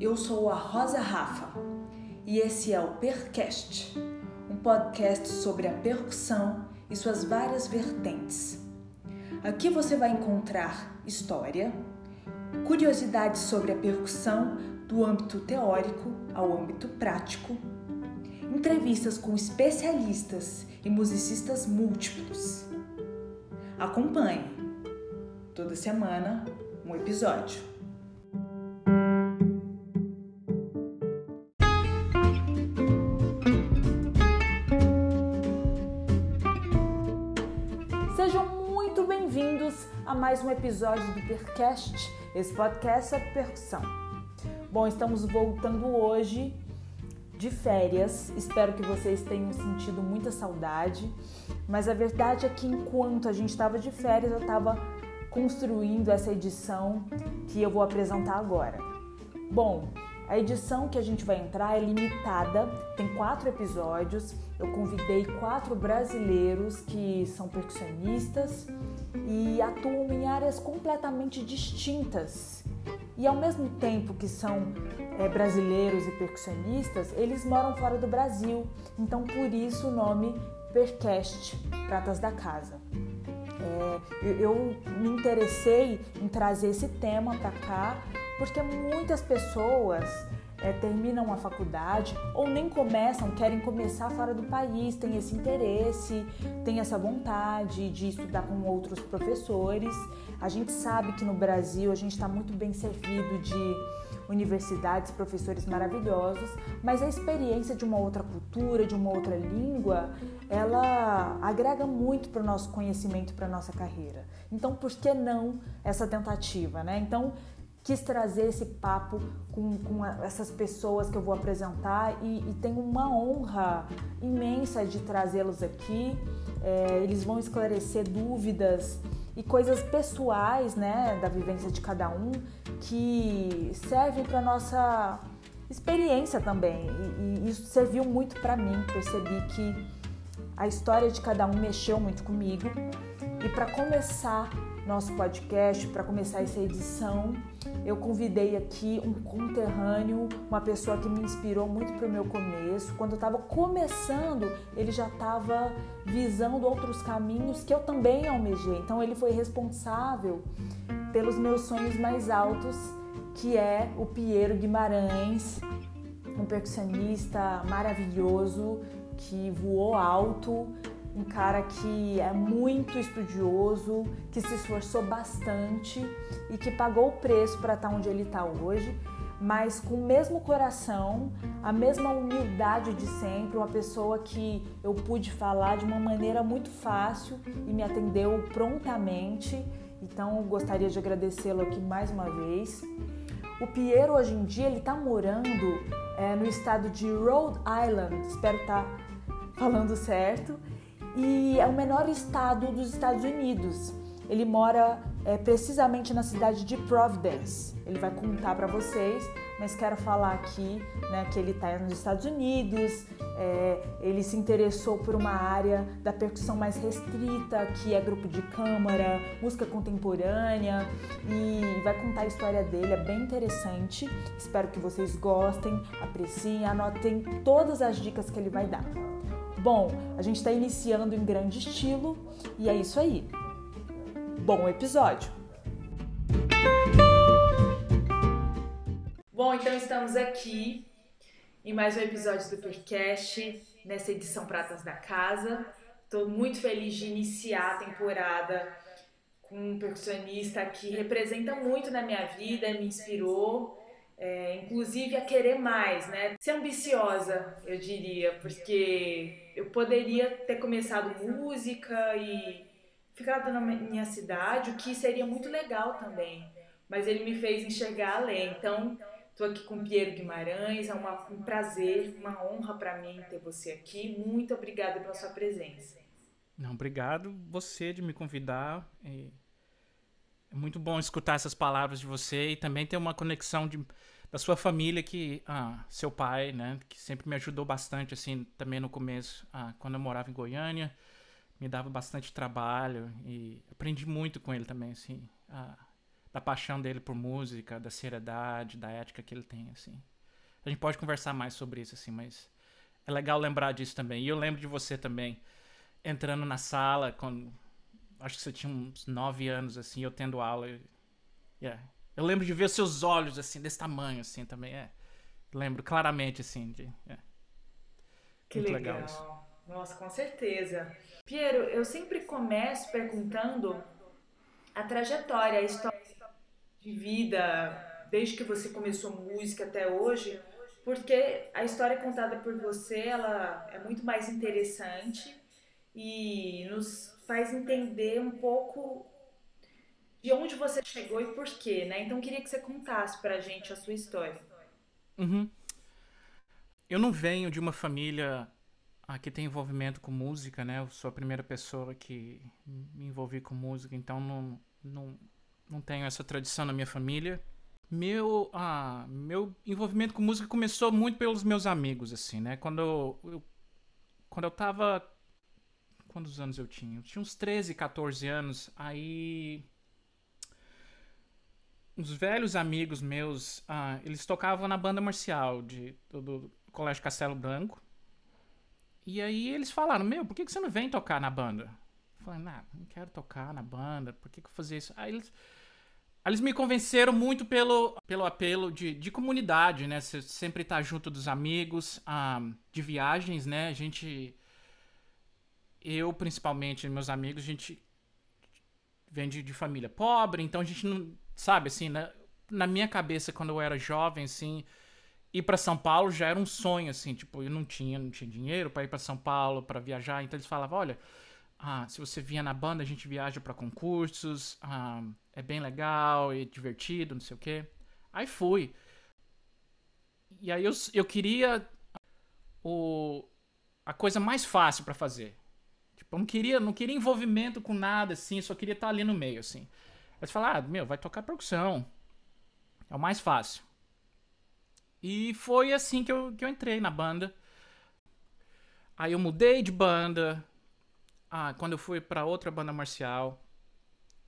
Eu sou a Rosa Rafa e esse é o Percast, um podcast sobre a percussão e suas várias vertentes. Aqui você vai encontrar história, curiosidades sobre a percussão do âmbito teórico ao âmbito prático, entrevistas com especialistas e musicistas múltiplos. Acompanhe toda semana um episódio. Episódio do Percast, esse podcast sobre percussão. Bom, estamos voltando hoje de férias. Espero que vocês tenham sentido muita saudade, mas a verdade é que enquanto a gente estava de férias, eu estava construindo essa edição que eu vou apresentar agora. Bom, a edição que a gente vai entrar é limitada, tem quatro episódios. Eu convidei quatro brasileiros que são percussionistas e atuam em áreas completamente distintas. E ao mesmo tempo que são é, brasileiros e percussionistas, eles moram fora do Brasil. Então, por isso o nome Percast, Pratas da Casa. É, eu me interessei em trazer esse tema para cá porque muitas pessoas é, terminam a faculdade ou nem começam, querem começar fora do país, têm esse interesse, têm essa vontade de estudar com outros professores. A gente sabe que no Brasil a gente está muito bem servido de universidades, professores maravilhosos, mas a experiência de uma outra cultura, de uma outra língua, ela agrega muito para o nosso conhecimento, para a nossa carreira. Então, por que não essa tentativa, né? Então, quis trazer esse papo com, com essas pessoas que eu vou apresentar e, e tenho uma honra imensa de trazê-los aqui. É, eles vão esclarecer dúvidas e coisas pessoais, né, da vivência de cada um que servem para nossa experiência também. E, e isso serviu muito para mim. Percebi que a história de cada um mexeu muito comigo. E para começar nosso podcast, para começar essa edição, eu convidei aqui um conterrâneo, uma pessoa que me inspirou muito para o meu começo. Quando eu estava começando, ele já estava visando outros caminhos que eu também almejei. Então, ele foi responsável pelos meus sonhos mais altos, que é o Piero Guimarães, um percussionista maravilhoso que voou alto um cara que é muito estudioso, que se esforçou bastante e que pagou o preço para estar tá onde ele está hoje, mas com o mesmo coração, a mesma humildade de sempre, uma pessoa que eu pude falar de uma maneira muito fácil e me atendeu prontamente. Então, gostaria de agradecê-lo aqui mais uma vez. O Piero hoje em dia ele está morando é, no estado de Rhode Island, espero estar tá falando certo e é o menor estado dos Estados Unidos. Ele mora é, precisamente na cidade de Providence. Ele vai contar para vocês, mas quero falar aqui né, que ele está nos Estados Unidos. É, ele se interessou por uma área da percussão mais restrita, que é grupo de câmara, música contemporânea, e vai contar a história dele. É bem interessante. Espero que vocês gostem, apreciem, anotem todas as dicas que ele vai dar. Bom, a gente está iniciando em grande estilo e é isso aí. Bom episódio! Bom, então estamos aqui em mais um episódio do podcast, nessa edição Pratas da Casa. Estou muito feliz de iniciar a temporada com um percussionista que representa muito na minha vida, me inspirou é, inclusive a querer mais, né? Ser ambiciosa, eu diria, porque eu poderia ter começado música e ficado na minha cidade, o que seria muito legal também. Mas ele me fez enxergar além. Então, estou aqui com Piero Guimarães, é uma, um prazer, uma honra para mim ter você aqui. Muito obrigada pela sua presença. Não, obrigado você de me convidar. É muito bom escutar essas palavras de você e também ter uma conexão de da sua família que ah, seu pai, né, que sempre me ajudou bastante assim, também no começo, ah, quando eu morava em Goiânia, me dava bastante trabalho e aprendi muito com ele também, assim. Ah, da paixão dele por música, da seriedade, da ética que ele tem, assim. A gente pode conversar mais sobre isso, assim, mas é legal lembrar disso também. E eu lembro de você também, entrando na sala, quando. Acho que você tinha uns nove anos, assim, eu tendo aula. E, yeah. Eu lembro de ver seus olhos, assim, desse tamanho, assim, também. É. Lembro claramente, assim, de. Yeah. Que Muito legal. legal Nossa, com certeza. Piero, eu sempre começo perguntando a trajetória, a história de vida, desde que você começou música até hoje, porque a história contada por você, ela é muito mais interessante e nos faz entender um pouco de onde você chegou e por quê, né? Então queria que você contasse pra gente a sua história. Uhum. Eu não venho de uma família ah, que tem envolvimento com música, né? Eu sou a primeira pessoa que me envolvi com música, então não, não, não tenho essa tradição na minha família. Meu, ah, meu envolvimento com música começou muito pelos meus amigos, assim, né? Quando eu, eu quando eu tava. Quantos anos eu tinha? Eu tinha uns 13, 14 anos. Aí. Uns velhos amigos meus, ah, eles tocavam na banda marcial de, do, do Colégio Castelo Branco. E aí eles falaram: Meu, por que, que você não vem tocar na banda? Eu falei: Não, não quero tocar na banda, por que, que eu fazer isso? Aí eles eles me convenceram muito pelo, pelo apelo de, de comunidade, né? Você sempre estar tá junto dos amigos, um, de viagens, né? A gente. Eu, principalmente, meus amigos, a gente vem de, de família pobre, então a gente não. Sabe, assim, na, na minha cabeça, quando eu era jovem, assim. Ir para São Paulo já era um sonho, assim, tipo, eu não tinha, não tinha dinheiro para ir para São Paulo, para viajar, então eles falavam, olha, ah, se você vinha na banda, a gente viaja para concursos, ah, é bem legal e divertido, não sei o quê. Aí fui. E aí eu, eu queria o, a coisa mais fácil para fazer. Tipo, não queria, não queria envolvimento com nada, assim, só queria estar ali no meio, assim. Eles falaram, ah, meu, vai tocar percussão. É o mais fácil. E foi assim que eu, que eu entrei na banda. Aí eu mudei de banda. Ah, quando eu fui para outra banda marcial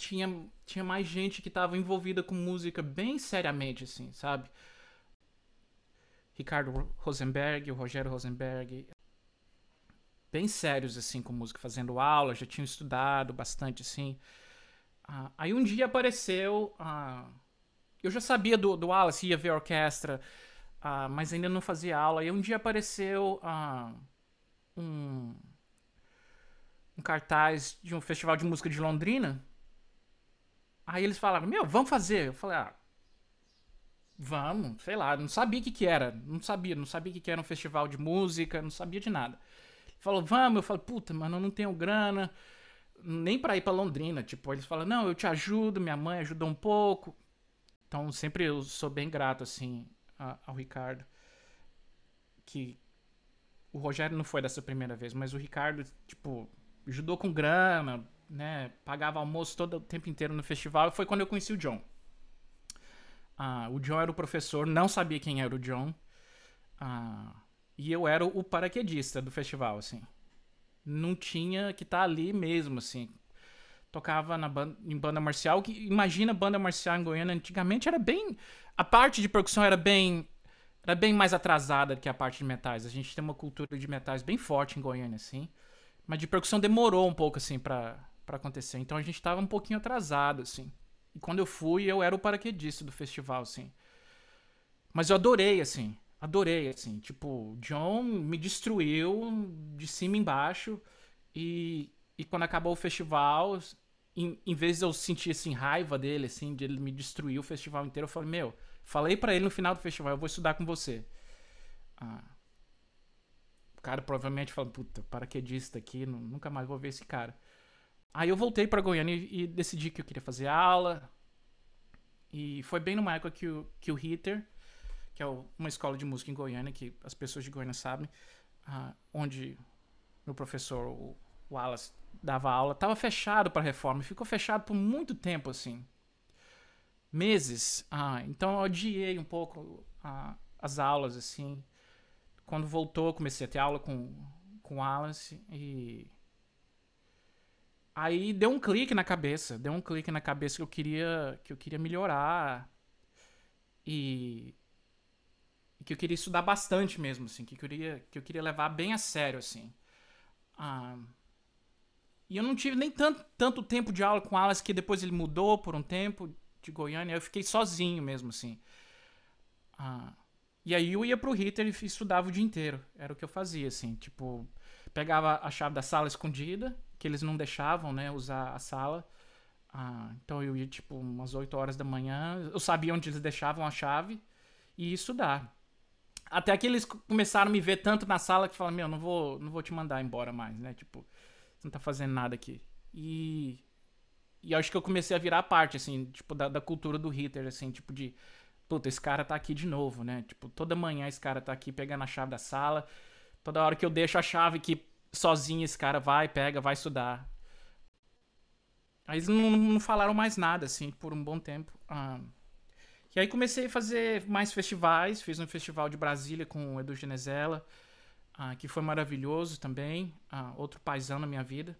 tinha, tinha mais gente que estava envolvida com música bem seriamente, assim, sabe? Ricardo Rosenberg, o Rogério Rosenberg, bem sérios, assim, com música, fazendo aula, já tinham estudado bastante, assim. Ah, aí um dia apareceu. Ah, eu já sabia do, do Wallace, ia ver a orquestra, ah, mas ainda não fazia aula. Aí um dia apareceu um, um cartaz de um festival de música de Londrina Aí eles falaram, meu, vamos fazer. Eu falei, ah, vamos, sei lá, não sabia o que que era, não sabia, não sabia o que que era um festival de música, não sabia de nada. Falou, vamos, eu falei, puta, mano, eu não tenho grana, nem para ir para Londrina, tipo, eles falam, não, eu te ajudo, minha mãe ajudou um pouco. Então, sempre eu sou bem grato, assim, ao Ricardo. Que o Rogério não foi dessa primeira vez, mas o Ricardo, tipo, ajudou com grana, né, pagava almoço todo o tempo inteiro no festival, e foi quando eu conheci o John. Ah, o John era o professor, não sabia quem era o John. Ah, e eu era o paraquedista do festival, assim. Não tinha que estar tá ali mesmo, assim. Tocava na em banda marcial, que imagina banda marcial em Goiânia, antigamente era bem... A parte de percussão era bem era bem mais atrasada que a parte de metais. A gente tem uma cultura de metais bem forte em Goiânia, assim. Mas de percussão demorou um pouco, assim, pra, para acontecer. Então a gente estava um pouquinho atrasado, assim. E quando eu fui, eu era o paraquedista do festival, assim. Mas eu adorei, assim. Adorei, assim. Tipo, John me destruiu de cima embaixo. E, e quando acabou o festival, em, em vez de eu sentir, assim, raiva dele, assim, de ele me destruir o festival inteiro, eu falei, meu, falei para ele no final do festival, eu vou estudar com você. Ah, o cara provavelmente falou, puta, paraquedista aqui, nunca mais vou ver esse cara. Aí eu voltei para Goiânia e, e, decidi que eu queria fazer aula. E foi bem numa época que o, que o Hitter, que é uma escola de música em Goiânia, que as pessoas de Goiânia sabem, uh, onde meu professor, o Wallace, dava aula, estava fechado para reforma. Ficou fechado por muito tempo, assim. Meses. Uh, então eu odiei um pouco uh, as aulas, assim. Quando voltou, comecei a ter aula com, com o Wallace e Aí deu um clique na cabeça, deu um clique na cabeça que eu queria, que eu queria melhorar e que eu queria estudar bastante mesmo, assim, que eu queria, que eu queria levar bem a sério, assim. Ah, e eu não tive nem tanto, tanto tempo de aula com Alas que depois ele mudou por um tempo de Goiânia, eu fiquei sozinho mesmo, assim. Ah, e aí eu ia pro Ritter e estudava o dia inteiro, era o que eu fazia, assim, tipo, pegava a chave da sala escondida que eles não deixavam, né, usar a sala. Ah, então eu ia tipo umas 8 horas da manhã, eu sabia onde eles deixavam a chave e ia estudar. Até que eles começaram a me ver tanto na sala que falaram: "Meu, não vou, não vou te mandar embora mais, né? Tipo, você não tá fazendo nada aqui". E e acho que eu comecei a virar parte assim, tipo da, da cultura do Hitter, assim, tipo de puta, esse cara tá aqui de novo, né? Tipo, toda manhã esse cara tá aqui pegando a chave da sala. Toda hora que eu deixo a chave que sozinho esse cara vai, pega, vai estudar. Aí eles não, não falaram mais nada, assim, por um bom tempo. Ah, e aí comecei a fazer mais festivais. Fiz um festival de Brasília com o Edu Genezela, ah, que foi maravilhoso também. Ah, outro paisão na minha vida.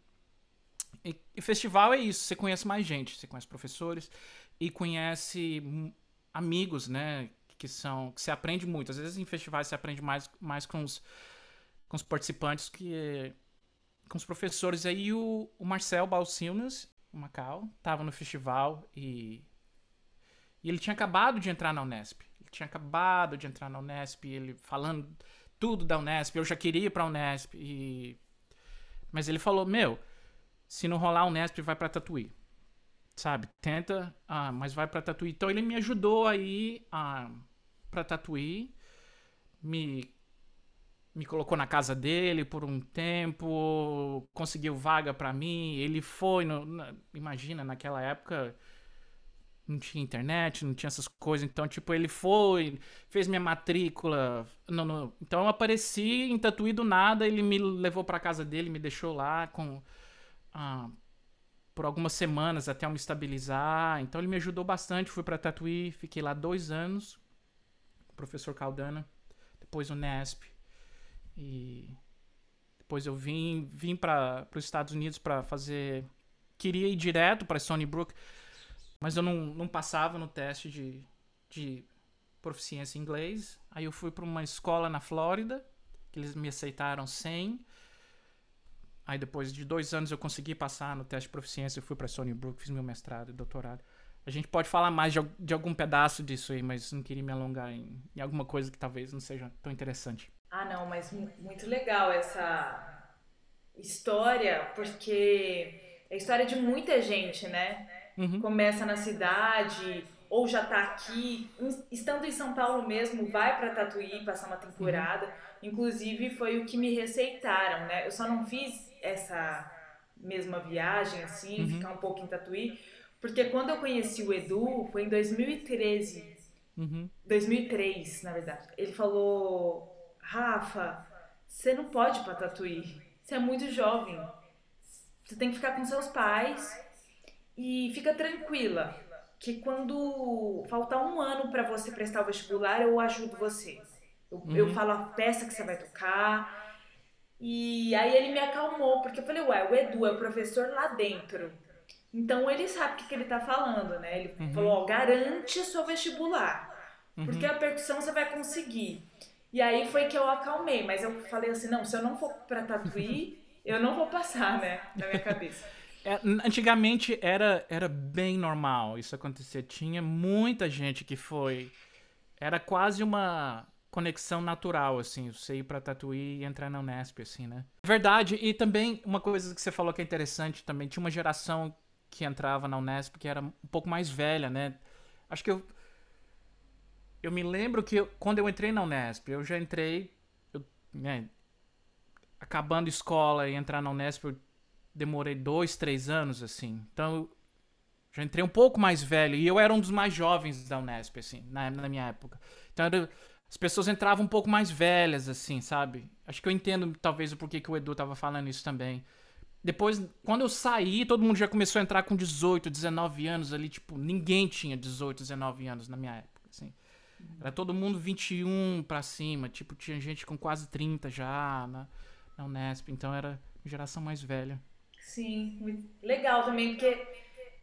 E, e, festival é isso, você conhece mais gente, você conhece professores e conhece amigos, né? Que são. que você aprende muito. Às vezes em festivais você aprende mais, mais com os com os participantes que com os professores aí o, o Marcel Balcinas, o Macau, tava no festival e e ele tinha acabado de entrar na Unesp. Ele tinha acabado de entrar na Unesp, ele falando tudo da Unesp, eu já queria ir para a Unesp e mas ele falou: "Meu, se não rolar a Unesp, vai para Tatuí." Sabe? Tenta, ah, mas vai para Tatuí. Então ele me ajudou aí ah, para Tatuí, me me colocou na casa dele por um tempo, conseguiu vaga para mim. Ele foi, no, na, imagina, naquela época não tinha internet, não tinha essas coisas. Então, tipo, ele foi, fez minha matrícula. No, no, então, eu apareci em Tatuí do nada. Ele me levou para casa dele, me deixou lá com. Ah, por algumas semanas até eu me estabilizar. Então, ele me ajudou bastante. Fui para Tatuí, fiquei lá dois anos. O professor Caldana, depois o Nesp. E depois eu vim, vim para os Estados Unidos para fazer. Queria ir direto para Stony Brook, mas eu não, não passava no teste de, de proficiência em inglês. Aí eu fui para uma escola na Flórida, que eles me aceitaram sem. Aí depois de dois anos eu consegui passar no teste de proficiência, eu fui para Stony Brook, fiz meu mestrado e doutorado. A gente pode falar mais de, de algum pedaço disso aí, mas não queria me alongar em, em alguma coisa que talvez não seja tão interessante. Ah, não, mas muito legal essa história, porque é a história de muita gente, né? Uhum. Começa na cidade ou já tá aqui, estando em São Paulo mesmo, vai para Tatuí passar uma temporada. Uhum. Inclusive foi o que me receitaram, né? Eu só não fiz essa mesma viagem assim, uhum. ficar um pouco em Tatuí, porque quando eu conheci o Edu foi em 2013. Uhum. 2003, na verdade. Ele falou Rafa, você não pode ir pra Tatuí. Você é muito jovem. Você tem que ficar com seus pais e fica tranquila que quando faltar um ano para você prestar o vestibular, eu ajudo você. Eu, uhum. eu falo a peça que você vai tocar. E aí ele me acalmou, porque eu falei, ué, o Edu é o professor lá dentro. Então ele sabe o que, que ele tá falando, né? Ele uhum. falou, ó, garante o seu vestibular. Uhum. Porque a percussão você vai conseguir. E aí foi que eu acalmei, mas eu falei assim, não, se eu não for para Tatuí, eu não vou passar, né, na minha cabeça. É, antigamente era, era bem normal isso acontecer. Tinha muita gente que foi. Era quase uma conexão natural, assim, você ir pra Tatuí e entrar na Unesp, assim, né? Verdade, e também uma coisa que você falou que é interessante também, tinha uma geração que entrava na Unesp que era um pouco mais velha, né? Acho que eu, eu me lembro que eu, quando eu entrei na Unesp, eu já entrei. Eu, né, acabando escola e entrar na Unesp, eu demorei dois, três anos, assim. Então eu já entrei um pouco mais velho. E eu era um dos mais jovens da Unesp, assim, na, na minha época. Então era, as pessoas entravam um pouco mais velhas, assim, sabe? Acho que eu entendo, talvez, o porquê que o Edu tava falando isso também. Depois, quando eu saí, todo mundo já começou a entrar com 18, 19 anos ali. Tipo, ninguém tinha 18, 19 anos na minha época, assim. Era todo mundo 21 pra cima. Tipo, tinha gente com quase 30 já na, na Unesp. Então era geração mais velha. Sim, legal também, porque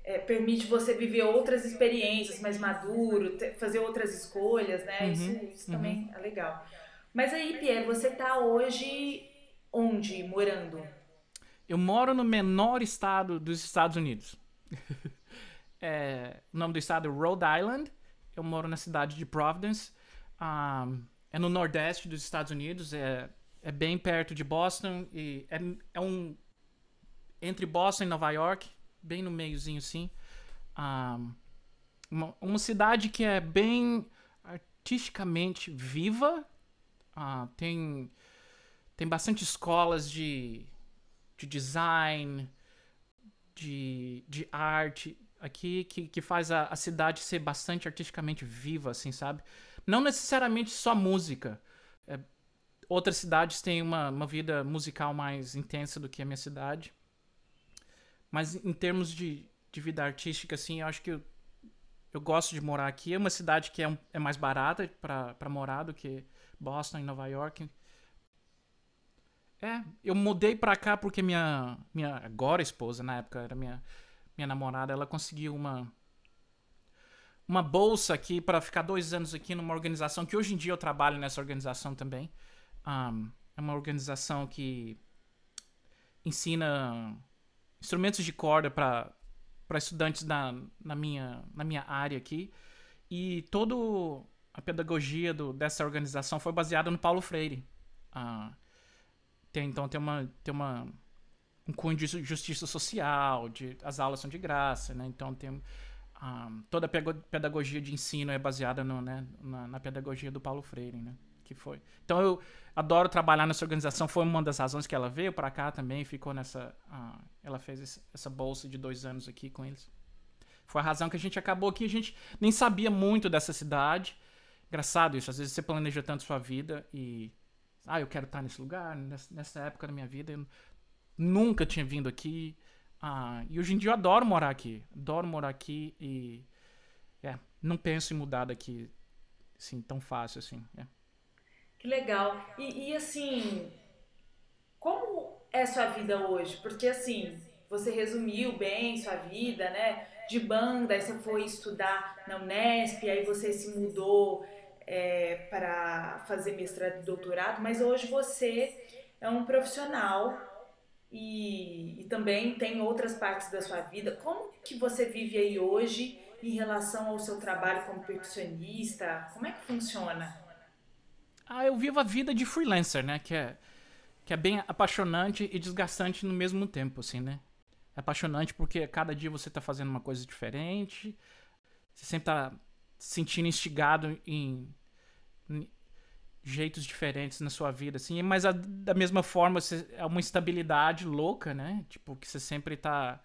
é, permite você viver outras experiências mais maduro, ter, fazer outras escolhas, né? Uhum, isso, isso uhum. também é legal. Mas aí, Pierre, você tá hoje onde morando? Eu moro no menor estado dos Estados Unidos. é, o nome do estado é Rhode Island. Eu moro na cidade de Providence. Um, é no nordeste dos Estados Unidos. É, é bem perto de Boston. E é, é um. Entre Boston e Nova York bem no meiozinho assim. Um, uma, uma, cidade que é bem artisticamente viva. Uh, tem, tem bastante escolas de, de design, de, de arte aqui que, que faz a, a cidade ser bastante artisticamente viva, assim, sabe? Não necessariamente só música. É, outras cidades têm uma, uma vida musical mais intensa do que a minha cidade. Mas em termos de, de vida artística, assim, eu acho que eu, eu gosto de morar aqui. É uma cidade que é, um, é mais barata para morar do que Boston e Nova York. É, eu mudei pra cá porque minha, minha agora esposa, na época era minha, minha namorada, ela conseguiu uma uma bolsa aqui para ficar dois anos aqui numa organização que hoje em dia eu trabalho nessa organização também. Um, é uma organização que ensina instrumentos de corda para estudantes na, na, minha, na minha área aqui. E toda a pedagogia do, dessa organização foi baseada no Paulo Freire. Ah, tem, então tem uma, tem uma um cunho de justiça social, de, as aulas são de graça, né? Então tem ah, toda a pedagogia de ensino é baseada no, né, na, na pedagogia do Paulo Freire, né? Que foi. Então eu adoro trabalhar nessa organização. Foi uma das razões que ela veio para cá também. Ficou nessa. Uh, ela fez essa bolsa de dois anos aqui com eles. Foi a razão que a gente acabou aqui. A gente nem sabia muito dessa cidade. Engraçado isso. Às vezes você planeja tanto sua vida e. Ah, eu quero estar nesse lugar. Nessa época da minha vida, eu nunca tinha vindo aqui. Ah, e hoje em dia eu adoro morar aqui. Adoro morar aqui e. É, não penso em mudar daqui assim, tão fácil assim. É. Que legal. E, e assim, como é sua vida hoje? Porque assim, você resumiu bem sua vida, né? De banda, aí você foi estudar na Unesp, aí você se mudou é, para fazer mestrado e doutorado, mas hoje você é um profissional e, e, também tem outras partes da sua vida. Como que você vive aí hoje em relação ao seu trabalho como percussionista? Como é que funciona? Ah, eu vivo a vida de freelancer, né? Que é, que é bem apaixonante e desgastante no mesmo tempo, assim, né? É apaixonante porque cada dia você tá fazendo uma coisa diferente, você sempre tá se sentindo instigado em, em, jeitos diferentes na sua vida, assim, mas a, da mesma forma você, é uma estabilidade louca, né? Tipo, que você sempre tá.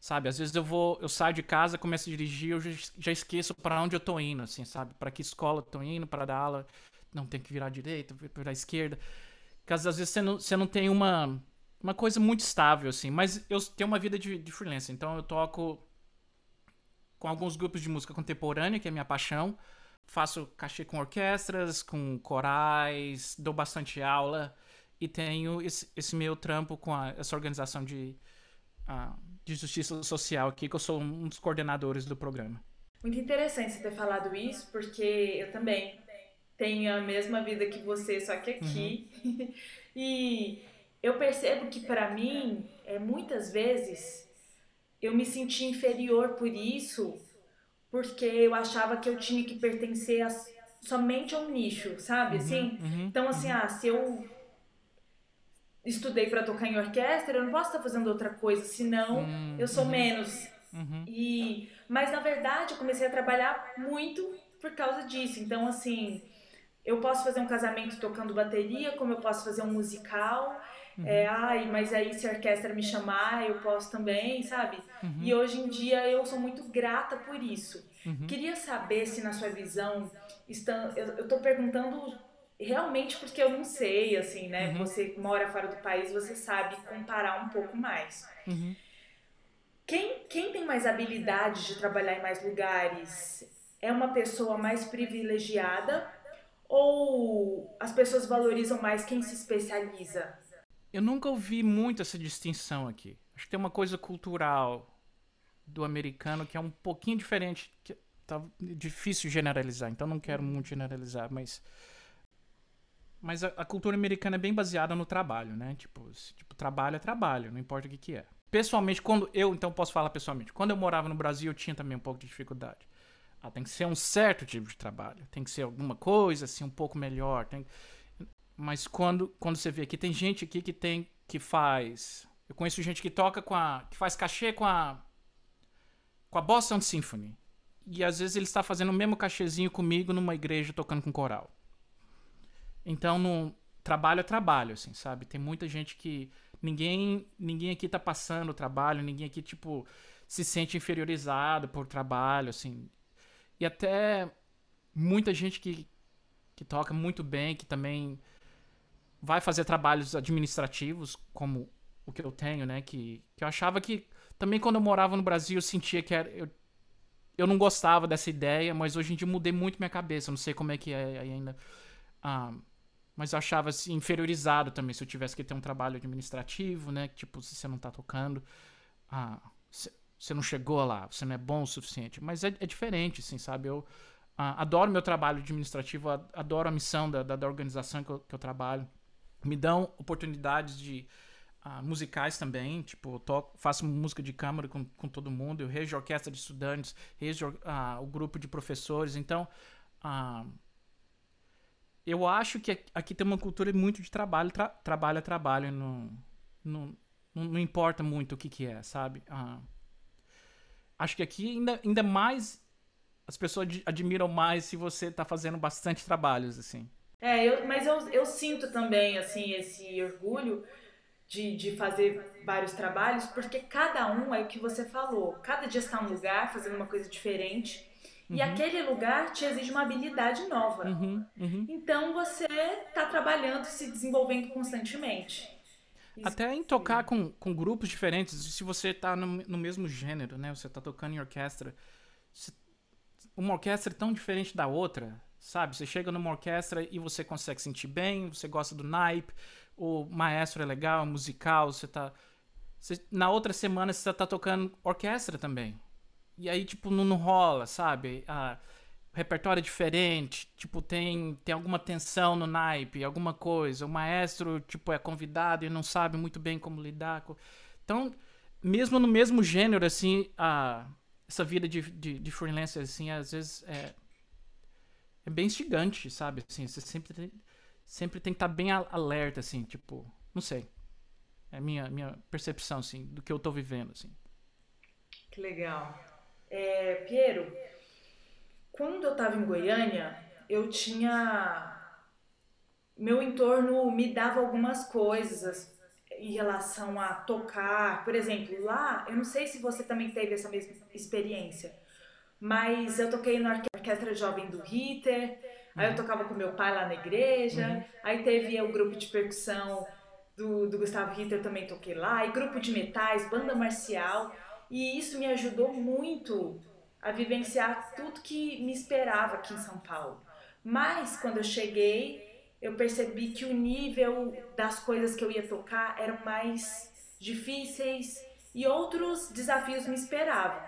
Sabe, às vezes eu vou, eu saio de casa, começo a dirigir, eu já, já esqueço para onde eu tô indo, assim, sabe? Para que escola eu tô indo, para dar aula não tem que virar à direita, virar à esquerda. Porque às vezes você não, você não tem uma, uma coisa muito estável, assim. Mas eu tenho uma vida de, de freelancer, então eu toco com alguns grupos de música contemporânea, que é minha paixão. Faço cachê com orquestras, com corais, dou bastante aula e tenho esse, esse meu trampo com a, essa organização de, uh, de justiça social aqui, que eu sou um dos coordenadores do programa. Muito interessante você ter falado isso, porque eu também tenho a mesma vida que você, só que aqui. Uhum. e eu percebo que para mim, é, muitas vezes, eu me senti inferior por isso, porque eu achava que eu tinha que pertencer a, somente a um nicho, sabe? Uhum, assim? Uhum, então, assim, uhum. ah, se eu estudei para tocar em orquestra, eu não posso estar fazendo outra coisa, senão hum, eu sou uhum. menos. Uhum. E, mas na verdade, eu comecei a trabalhar muito por causa disso. Então, assim, eu posso fazer um casamento tocando bateria, como eu posso fazer um musical. Uhum. É, ai, mas aí se a orquestra me chamar, eu posso também, sabe? Uhum. E hoje em dia eu sou muito grata por isso. Uhum. Queria saber se na sua visão, eu, tô perguntando realmente porque eu não sei, assim, né? Uhum. Você mora fora do país, você sabe comparar um pouco mais. Uhum. Quem, quem tem mais habilidade de trabalhar em mais lugares é uma pessoa mais privilegiada ou as pessoas valorizam mais quem se especializa? Eu nunca ouvi muito essa distinção aqui. acho que tem uma coisa cultural do americano que é um pouquinho diferente, que tá difícil generalizar, então não quero muito generalizar, mas mas a, a, cultura americana é bem baseada no trabalho, né? Tipo, tipo, trabalho é trabalho, não importa o que que é. Pessoalmente, quando eu, então posso falar pessoalmente, quando eu morava no Brasil, eu tinha também um pouco de dificuldade. Ah, tem que ser um certo tipo de trabalho, tem que ser alguma coisa assim um pouco melhor, tem... mas quando quando você vê aqui tem gente aqui que tem que faz, eu conheço gente que toca com a que faz cachê com a com a Boston Symphony. E às vezes ele está fazendo o mesmo cachezinho comigo numa igreja tocando com coral. Então, no trabalho é trabalho, assim, sabe? Tem muita gente que ninguém ninguém aqui tá passando o trabalho, ninguém aqui tipo se sente inferiorizado por trabalho, assim. E até muita gente que que toca muito bem, que também vai fazer trabalhos administrativos, como o que eu tenho, né? Que, que eu achava que também quando eu morava no Brasil eu sentia que era, eu, eu não gostava dessa ideia, mas hoje em dia mudei muito minha cabeça. Não sei como é que é ainda. Ah, mas eu achava assim, inferiorizado também se eu tivesse que ter um trabalho administrativo, né? Tipo, se você não tá tocando, ah, você não chegou lá, você não é bom o suficiente. Mas é, é diferente, assim, sabe? Eu ah, adoro meu trabalho administrativo, adoro a missão da, da, da organização que eu, que eu trabalho. Me dão oportunidades de uh, musicais também, tipo, toco, faço música de câmara com, com todo mundo, eu rejo a orquestra de estudantes, rejo uh, o grupo de professores, então uh, eu acho que aqui tem uma cultura muito de trabalho, tra trabalho é trabalho, não, não, não, importa muito o que que é, sabe? Acho que aqui ainda, ainda mais as pessoas admiram mais se você está fazendo bastante trabalhos, assim. É, eu, mas eu, eu sinto também, assim, esse orgulho de, de fazer vários trabalhos, porque cada um é o que você falou. Cada dia está um lugar, fazendo uma coisa diferente. Uhum. E aquele lugar te exige uma habilidade nova. Uhum, uhum. Então você está trabalhando, se desenvolvendo constantemente. Até em tocar com, com grupos diferentes, se você está no, no mesmo gênero, né? Você está tocando em orquestra. Uma orquestra é tão diferente da outra, sabe? Você chega numa orquestra e você consegue sentir bem, você gosta do naipe, o maestro é legal, musical, você tá. Você, na outra semana você tá tocando orquestra também. E aí, tipo, não, não rola, sabe? Ah, repertório diferente, tipo, tem, tem alguma tensão no naipe, alguma coisa. O maestro, tipo, é convidado e não sabe muito bem como lidar com. Então, mesmo no mesmo gênero, assim, a, essa vida de, de, de freelancer, assim, às vezes é, é bem instigante, sabe? Assim, você sempre tem, sempre tem que estar tá bem alerta, assim, tipo, não sei. É a minha, minha percepção, assim, do que eu tô vivendo, assim. Que legal. É, Piero, quando eu tava em Goiânia, eu tinha. Meu entorno me dava algumas coisas em relação a tocar. Por exemplo, lá, eu não sei se você também teve essa mesma experiência, mas eu toquei na Orquestra Jovem do Ritter, Aí eu uhum. tocava com meu pai lá na igreja. Uhum. Aí teve o grupo de percussão do, do Gustavo Ritter, também toquei lá. E grupo de metais, banda marcial. E isso me ajudou muito a vivenciar tudo que me esperava aqui em São Paulo. Mas quando eu cheguei, eu percebi que o nível das coisas que eu ia tocar eram mais difíceis e outros desafios me esperavam.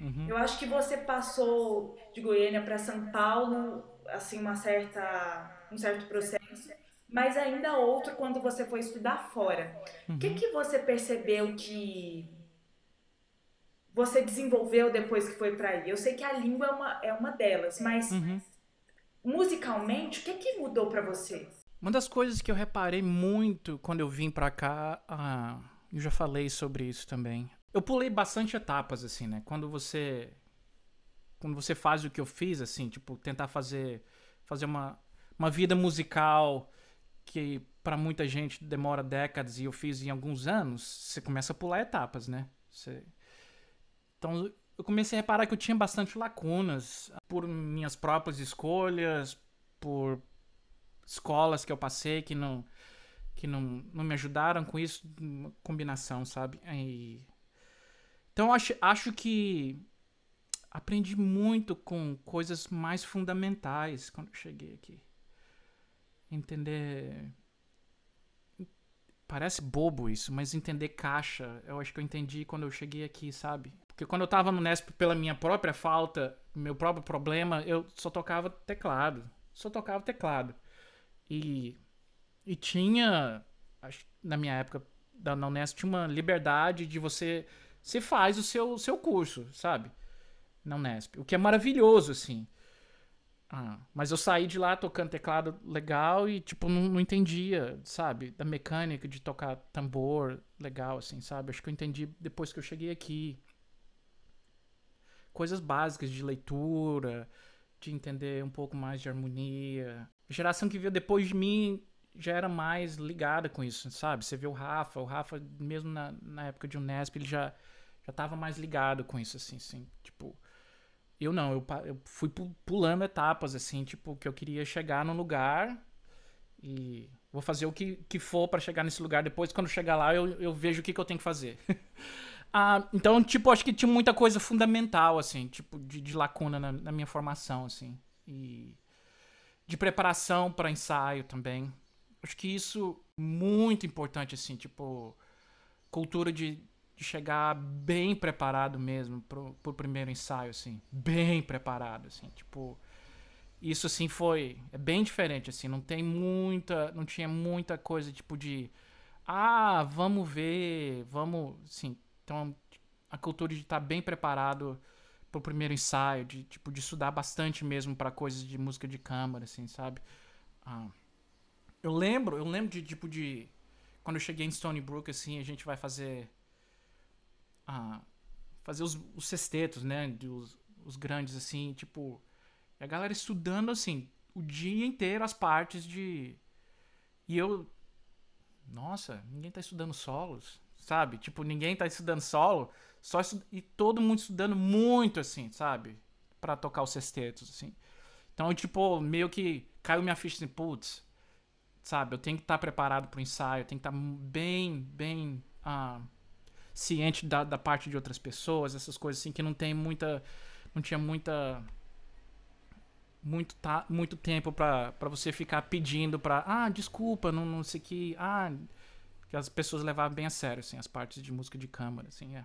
Uhum. Eu acho que você passou de Goiânia para São Paulo assim uma certa um certo processo, mas ainda outro quando você foi estudar fora. O uhum. que que você percebeu que você desenvolveu depois que foi para aí? Eu sei que a língua é uma, é uma delas, mas uhum. musicalmente, o que que mudou para você? Uma das coisas que eu reparei muito quando eu vim para cá, ah, eu já falei sobre isso também. Eu pulei bastante etapas assim, né? Quando você quando você faz o que eu fiz, assim, tipo, tentar fazer, fazer uma, uma vida musical que para muita gente demora décadas e eu fiz em alguns anos, você começa a pular etapas, né? Você... Então eu comecei a reparar que eu tinha bastante lacunas por minhas próprias escolhas, por escolas que eu passei que não que não, não me ajudaram com isso, combinação, sabe? E... Então acho, acho que aprendi muito com coisas mais fundamentais quando cheguei aqui. Entender Parece bobo isso, mas entender caixa, eu acho que eu entendi quando eu cheguei aqui, sabe? Porque quando eu tava no Nesp pela minha própria falta, meu próprio problema, eu só tocava teclado. Só tocava teclado. E, e tinha, acho, na minha época da Unesp, tinha uma liberdade de você. Você faz o seu, seu curso, sabe? Na Unesp. O que é maravilhoso, assim. Ah, mas eu saí de lá tocando teclado legal e, tipo, não, não, entendia, sabe? Da mecânica de tocar tambor legal, assim, sabe? Acho que eu entendi depois que eu cheguei aqui. Coisas básicas de leitura, de entender um pouco mais de harmonia. A geração que veio depois de mim já era mais ligada com isso, sabe? Você vê o Rafa, o Rafa, mesmo na, na época de Unesp, ele já, já tava mais ligado com isso, assim, assim, tipo eu não, eu, eu fui pulando etapas, assim, tipo, que eu queria chegar num lugar e vou fazer o que, que for para chegar nesse lugar. Depois, quando chegar lá, eu, eu vejo o que, que eu tenho que fazer. ah, então, tipo, acho que tinha muita coisa fundamental, assim, tipo, de, de lacuna na, na minha formação, assim. E de preparação para ensaio também. Acho que isso muito importante, assim, tipo, cultura de de chegar bem preparado mesmo pro, pro primeiro ensaio, assim. Bem preparado, assim. Tipo, isso, assim, foi... É bem diferente, assim. Não tem muita... Não tinha muita coisa, tipo, de... Ah, vamos ver, vamos... Assim, então, a cultura de estar tá bem preparado pro primeiro ensaio, de, tipo, de estudar bastante mesmo para coisas de música de câmara, assim, sabe? Ah, eu lembro, eu lembro de, tipo, de... Quando eu cheguei em Stony Brook, assim, a gente vai fazer a fazer os, os sextetos, né? Os, os grandes, assim, tipo. E a galera estudando, assim, o dia inteiro as partes de. E eu. Nossa, ninguém tá estudando solos, sabe? Tipo, ninguém tá estudando solo. Só estu... E todo mundo estudando muito, assim, sabe? para tocar os sextetos, assim. Então, tipo, meio que caiu minha ficha assim, putz, sabe? Eu tenho que estar tá preparado pro ensaio, tenho que estar tá bem, bem. Uh, ciente da, da parte de outras pessoas, essas coisas assim, que não tem muita. Não tinha muita. Muito, ta, muito tempo para você ficar pedindo pra. Ah, desculpa, não, não sei que. Ah. Que as pessoas levavam bem a sério, assim, as partes de música de câmara, assim, é.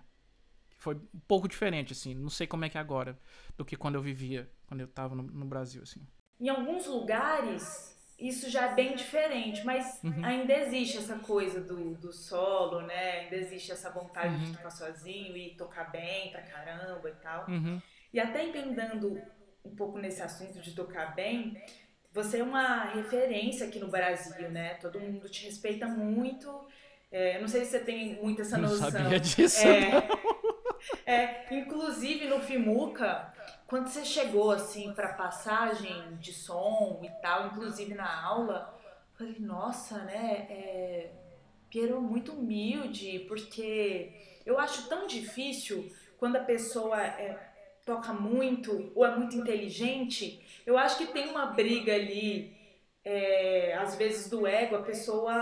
Foi um pouco diferente, assim. Não sei como é que é agora do que quando eu vivia, quando eu tava no, no Brasil, assim. Em alguns lugares, isso já é bem diferente, mas uhum. ainda existe essa coisa do, do solo, né? Ainda existe essa vontade uhum. de tocar sozinho e tocar bem pra caramba e tal. Uhum. E até emendando um pouco nesse assunto de tocar bem, você é uma referência aqui no Brasil, né? Todo mundo te respeita muito. É, não sei se você tem muito essa noção. Não sabia disso, é, é, inclusive no Fimuca, quando você chegou assim para passagem de som e tal, inclusive na aula, falei, nossa, né? É, Piero muito humilde, porque eu acho tão difícil quando a pessoa é, toca muito ou é muito inteligente. Eu acho que tem uma briga ali, é, às vezes do ego, a pessoa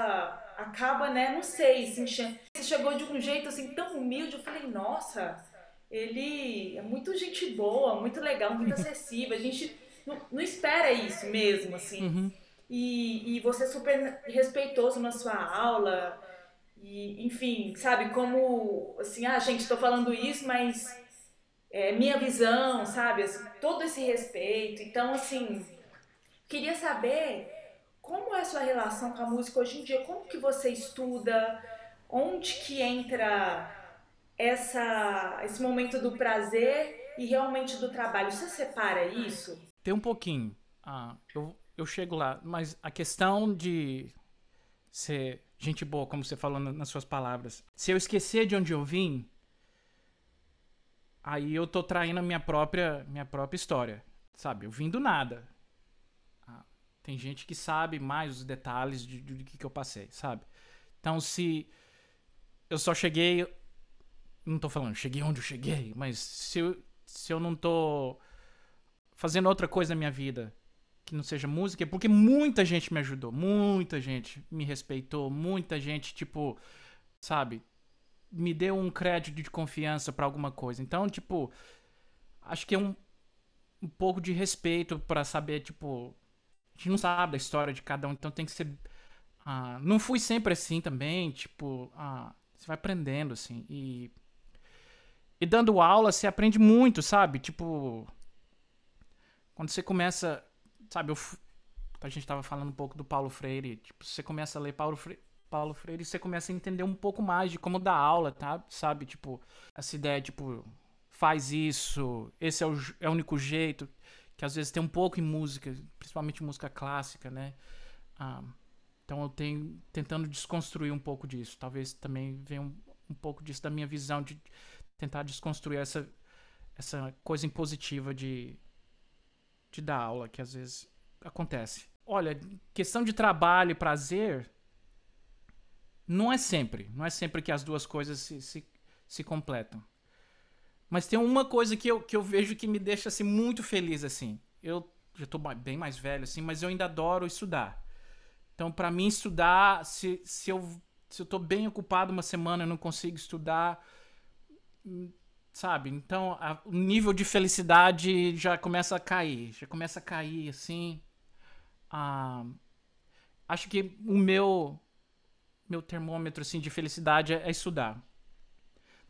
acaba, né? Não sei, se. Você chegou de um jeito assim tão humilde, eu falei, nossa ele é muito gente boa, muito legal, muito acessível. A gente não, não espera isso mesmo, assim. Uhum. E, e você é super respeitoso na sua aula. E, enfim, sabe, como, assim, ah, gente, estou falando isso, mas é minha visão, sabe? Todo esse respeito. Então, assim, queria saber como é a sua relação com a música hoje em dia, como que você estuda, onde que entra essa, esse momento do prazer e realmente do trabalho. Você separa isso? Tem um pouquinho. Ah, eu, eu chego lá, mas a questão de ser gente boa, como você falou nas suas palavras, se eu esquecer de onde eu vim, aí eu tô traindo a minha própria, minha própria história, sabe? Eu vim do nada. Ah, tem gente que sabe mais os detalhes de, de, de que, que eu passei, sabe? Então, se eu só cheguei não tô falando, cheguei onde eu cheguei, mas se eu, se eu não tô fazendo outra coisa na minha vida que não seja música, é porque muita gente me ajudou, muita gente me respeitou, muita gente, tipo, sabe, me deu um crédito de confiança para alguma coisa. Então, tipo, acho que é um, um pouco de respeito para saber, tipo, a gente não sabe da história de cada um, então tem que ser Ah, não fui sempre assim também, tipo, ah, você vai aprendendo, assim. E, e dando aula, você aprende muito, sabe? Tipo, quando você começa, sabe, eu, a gente tava falando um pouco do Paulo Freire, tipo, você começa a ler Paulo Freire, Paulo Freire, você começa a entender um pouco mais de como dar aula, tá? Sabe, tipo, essa ideia, tipo, faz isso, esse é o, é o único jeito, que às vezes tem um pouco em música, principalmente música clássica, né? Ah, então eu tenho tentando desconstruir um pouco disso. Talvez também venha um, um pouco disso da minha visão de tentar desconstruir essa, essa coisa impositiva de, de dar aula, que às vezes acontece. Olha, questão de trabalho e prazer não é sempre. Não é sempre que as duas coisas se, se, se completam. Mas tem uma coisa que eu, que eu vejo que me deixa assim, muito feliz. assim. Eu já estou bem mais velho, assim, mas eu ainda adoro estudar. Então, para mim, estudar, se, se, eu, se eu tô bem ocupado uma semana, eu não consigo estudar, hum, sabe? Então, a, o nível de felicidade já começa a cair, já começa a cair, assim. Ah, acho que o meu meu termômetro assim de felicidade é, é estudar.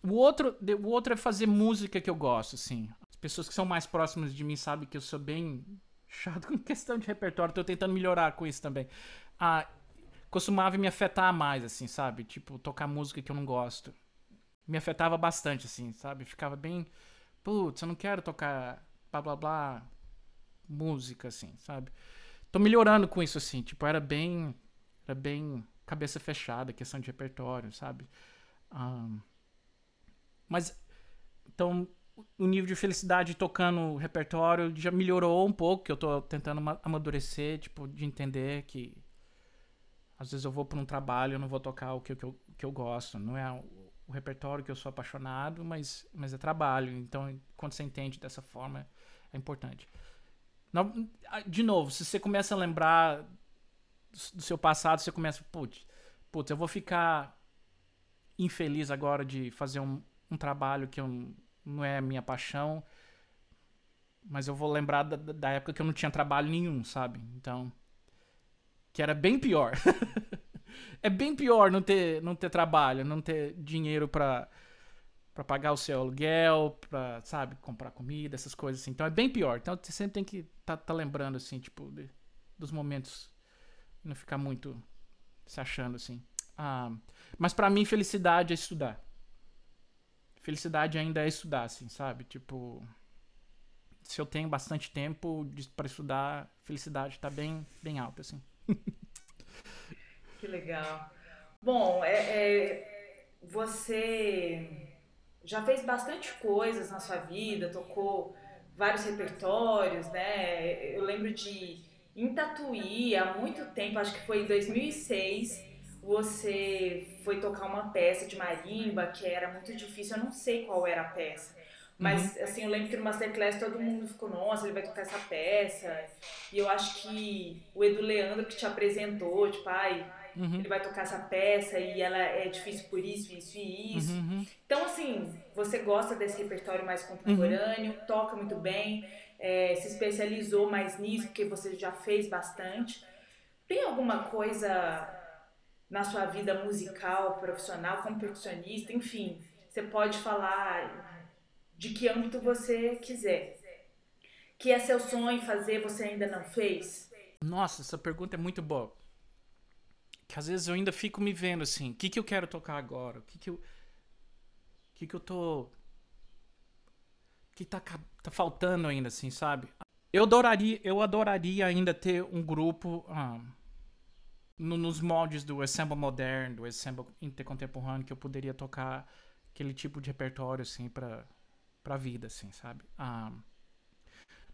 O outro, o outro é fazer música que eu gosto, assim. As pessoas que são mais próximas de mim sabem que eu sou bem chato com questão de repertório. Tô tentando melhorar com isso também ah, costumava me afetar mais, assim, sabe? Tipo, tocar música que eu não gosto. Me afetava bastante, assim, sabe? Ficava bem. Putz, eu não quero tocar blá blá blá música, assim, sabe? Tô melhorando com isso, assim. Tipo, era bem. Era bem cabeça fechada, questão de repertório, sabe? Um, mas. Então, o nível de felicidade tocando repertório já melhorou um pouco, que eu tô tentando amadurecer, tipo, de entender que às vezes eu vou para um trabalho, eu não vou tocar o que, que, eu, que eu gosto. Não é o, o, repertório que eu sou apaixonado, mas, mas é trabalho. Então, quando você entende dessa forma, é importante. Não, de novo, se você começa a lembrar do seu passado, você começa, putz, putz, eu vou ficar infeliz agora de fazer um, um trabalho que eu, não é minha paixão, mas eu vou lembrar da, da época que eu não tinha trabalho nenhum, sabe? Então, que era bem pior. é bem pior não ter, não ter trabalho, não ter dinheiro para para pagar o seu aluguel, para sabe, comprar comida, essas coisas assim. Então é bem pior. Então você sempre tem que tá, tá lembrando assim, tipo, de, dos momentos não ficar muito se achando assim. Ah, mas para mim felicidade é estudar. Felicidade ainda é estudar, assim, sabe? Tipo, se eu tenho bastante tempo para estudar, felicidade tá bem, bem alta, assim. que legal. Bom, é, é, você já fez bastante coisas na sua vida, tocou vários repertórios, né? Eu lembro de em Tatuí, há muito tempo, acho que foi em 2006, você foi tocar uma peça de marimba que era muito difícil, eu não sei qual era a peça. Mas, uhum. assim, eu lembro que no Masterclass todo mundo ficou, nossa, ele vai tocar essa peça. E eu acho que o Edu Leandro que te apresentou, tipo, ai, uhum. ele vai tocar essa peça e ela é difícil por isso, isso e isso. Uhum. uhum. Então, assim, você gosta desse repertório mais contemporâneo, uhum. toca muito bem, é, se especializou mais nisso, porque você já fez bastante. Tem alguma coisa na sua vida musical, profissional, como percussionista, enfim, você pode falar de que âmbito você quiser. Que é seu sonho fazer, você ainda não fez? Nossa, essa pergunta é muito boa. Que às vezes eu ainda fico me vendo assim, o que, que eu quero tocar agora? O que, que eu. O que, que eu tô. O que tá, tá faltando ainda, assim, sabe? Eu adoraria, eu adoraria ainda ter um grupo ah, no, nos moldes do ensemble moderno, do ensemble intercontemporâneo, que eu poderia tocar aquele tipo de repertório, assim, para pra vida, assim, sabe? Ah,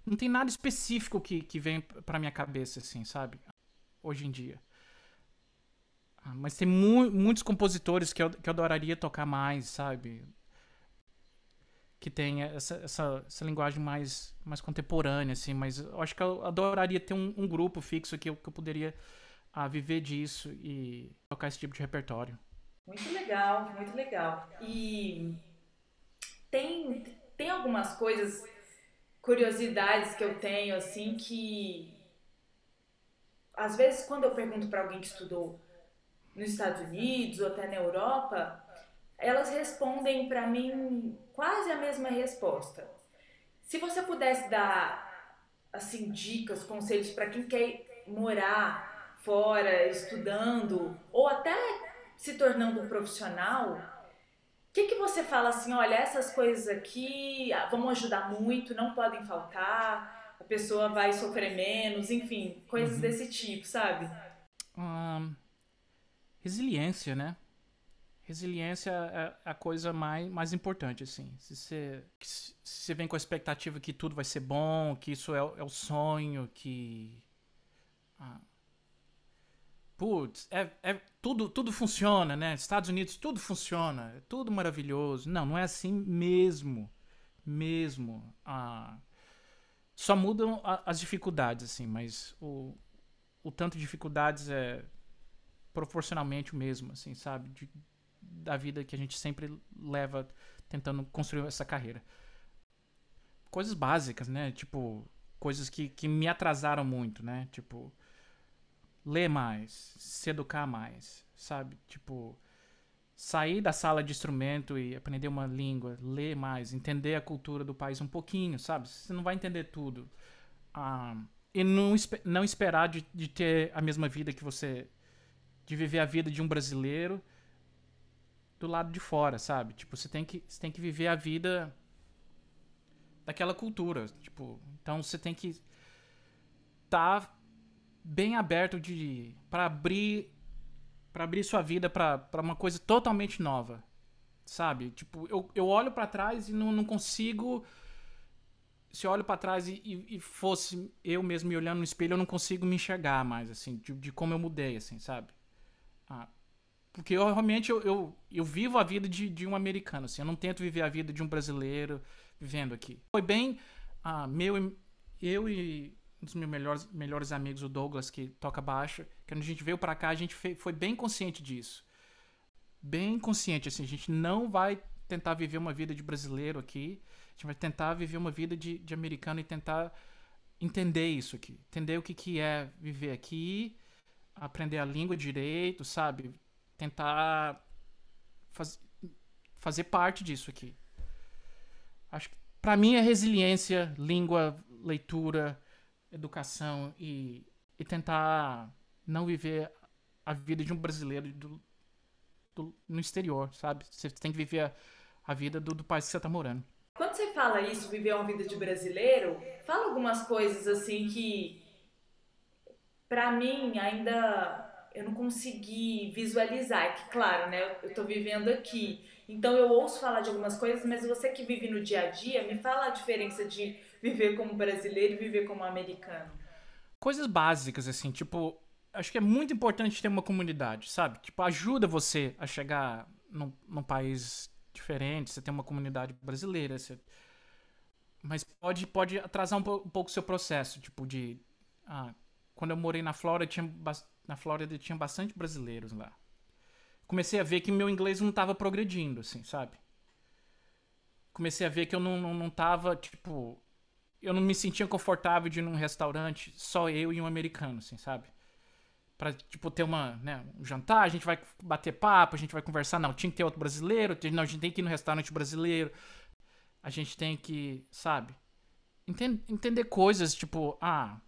não tem nada específico que, que vem pra minha cabeça, assim, sabe? Hoje em dia. Ah, mas tem mu muitos compositores que eu, que eu adoraria tocar mais, sabe? Que tem essa, essa, essa linguagem mais, mais contemporânea, assim. Mas eu acho que eu adoraria ter um, um grupo fixo eu, que eu poderia ah, viver disso e tocar esse tipo de repertório. Muito legal, muito legal. E tem, tem algumas coisas, curiosidades que eu tenho, assim, que às vezes quando eu pergunto para alguém que estudou nos Estados Unidos ou até na Europa, elas respondem para mim quase a mesma resposta. Se você pudesse dar assim dicas, conselhos para quem quer morar fora, estudando ou até se tornando um profissional, o que, que você fala assim, olha, essas coisas aqui ah, vão ajudar muito, não podem faltar, a pessoa vai sofrer menos, enfim, coisas uhum. desse tipo, sabe? Um, resiliência, né? Resiliência é a coisa mais, mais importante, assim. Se você, se você vem com a expectativa que tudo vai ser bom, que isso é, é o sonho, que. Ah, putz, é, é, tudo, tudo funciona, né? Estados Unidos, tudo funciona, é tudo maravilhoso. Não, não é assim mesmo. Mesmo. Ah, só mudam a, as dificuldades, assim, mas o, o tanto de dificuldades é proporcionalmente o mesmo, assim, sabe? De, da vida que a gente sempre leva tentando construir essa carreira. Coisas básicas, né? Tipo, coisas que, que me atrasaram muito, né? Tipo, ler mais, se educar mais, sabe? Tipo, sair da sala de instrumento e aprender uma língua, ler mais, entender a cultura do país um pouquinho, sabe? Você não vai entender tudo. Ah, e não, não esperar de, de ter a mesma vida que você. de viver a vida de um brasileiro do lado de fora, sabe? Tipo, você tem que, você tem que viver a vida daquela cultura, tipo, então você tem que estar tá bem aberto de para abrir para abrir sua vida para uma coisa totalmente nova, sabe? Tipo, eu, eu olho para trás e não, não consigo se eu olho para trás e, e, e, fosse eu mesmo me olhando no espelho, eu não consigo me enxergar mais, assim, de, de como eu mudei, assim, sabe? Ah, porque eu realmente eu, eu, eu, vivo a vida de, de um americano, assim. Eu não tento viver a vida de um brasileiro vivendo aqui. Foi bem ah, meu, eu e um dos meus melhores, melhores amigos, o Douglas, que toca baixo, quando a gente veio para cá, a gente foi, foi bem consciente disso. Bem consciente, assim. A gente não vai tentar viver uma vida de brasileiro aqui. A gente vai tentar viver uma vida de, de americano e tentar entender isso aqui. Entender o que, que é viver aqui, aprender a língua direito, sabe? Tentar faz, fazer parte disso aqui. Acho que para mim é resiliência, língua, leitura, educação e, e tentar não viver a vida de um brasileiro do, do, no exterior, sabe? Você tem que viver a, a vida do, do país que você está morando. Quando você fala isso, viver uma vida de brasileiro, fala algumas coisas assim que para mim ainda eu não consegui visualizar. É que, claro, né, eu tô vivendo aqui. Então eu ouço falar de algumas coisas, mas você que vive no dia a dia, me fala a diferença de viver como brasileiro e viver como americano. Coisas básicas, assim, tipo, acho que é muito importante ter uma comunidade, sabe? Tipo, ajuda você a chegar num, num país diferente, você tem uma comunidade brasileira, você... mas pode, pode atrasar um, pouco o seu processo, tipo, de. Ah, quando eu morei na Flórida, tinha na Flórida tinha bastante brasileiros lá. Comecei a ver que meu inglês não estava progredindo, assim, sabe? Comecei a ver que eu não, não, não tava, tipo. Eu não me sentia confortável de ir num restaurante só eu e um americano, assim, sabe? Pra, tipo, ter uma, né, um jantar, a gente vai bater papo, a gente vai conversar. Não, tinha que ter outro brasileiro, não, a gente tem que ir no restaurante brasileiro. A gente tem que, sabe? Entender coisas, tipo, ah,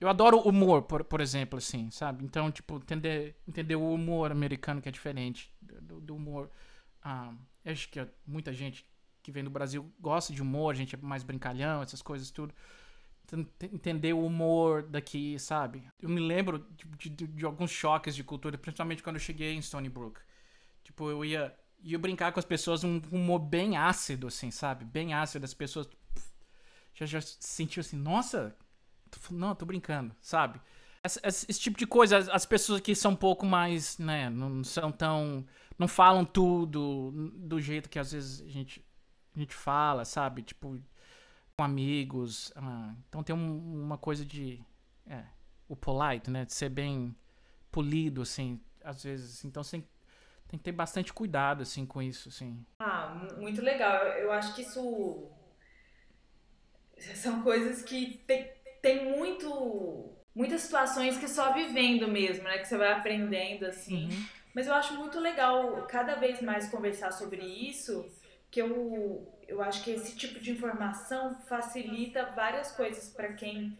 eu adoro humor, por, por exemplo, assim, sabe? Então, tipo, entender, entender o humor americano que é diferente do, do humor. Ah, acho que muita gente que vem do Brasil gosta de humor, a gente é mais brincalhão, essas coisas tudo. Então, entender o humor daqui, sabe? Eu me lembro de, de, de, alguns choques de cultura, principalmente quando eu cheguei em Stony Brook. Tipo, eu ia, ia brincar com as pessoas um humor bem ácido, assim, sabe? Bem ácido, as pessoas já, já sentiu assim, nossa, não, tô brincando, sabe? Esse, esse, tipo de coisa, as, as, pessoas que são um pouco mais, né, não são tão. não falam tudo do jeito que às vezes a gente, a gente fala, sabe? Tipo, com amigos. Ah, então tem um, uma coisa de. É, o polite, né? De ser bem polido, assim, às vezes. Então você tem, tem que ter bastante cuidado, assim, com isso, assim. Ah, muito legal. Eu acho que isso. São coisas que tem, tem muito muitas situações que só vivendo mesmo, né? Que você vai aprendendo assim. Uhum. Mas eu acho muito legal cada vez mais conversar sobre isso, que eu, eu acho que esse tipo de informação facilita várias coisas para quem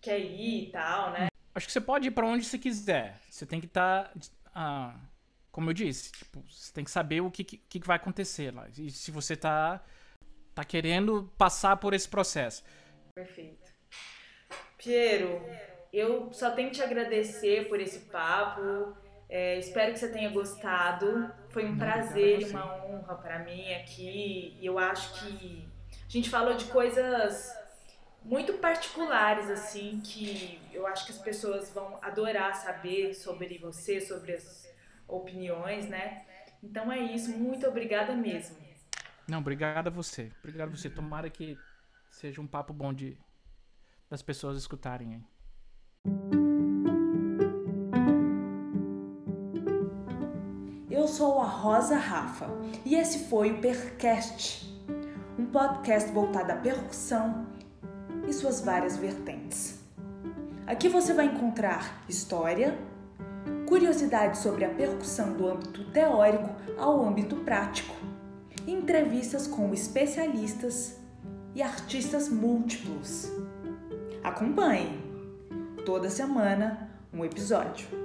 quer ir e tal, né? Acho que você pode ir para onde você quiser. Você tem que estar, tá, ah, como eu disse, tipo, você tem que saber o que, que, que vai acontecer lá. E se você tá, tá querendo passar por esse processo. Perfeito. Piero, eu só tenho que te agradecer por esse papo. É, espero que você tenha gostado. Foi um prazer e uma honra para mim aqui. E eu acho que a gente falou de coisas muito particulares, assim, que eu acho que as pessoas vão adorar saber sobre você, sobre as opiniões, né? Então é isso. Muito obrigada mesmo. Não, obrigado a você. Obrigado a você. Tomara que seja um papo bom de das pessoas escutarem aí. Eu sou a Rosa Rafa e esse foi o Percast, um podcast voltado à percussão e suas várias vertentes. Aqui você vai encontrar história, curiosidades sobre a percussão do âmbito teórico ao âmbito prático, entrevistas com especialistas e artistas múltiplos. Acompanhe! Toda semana um episódio.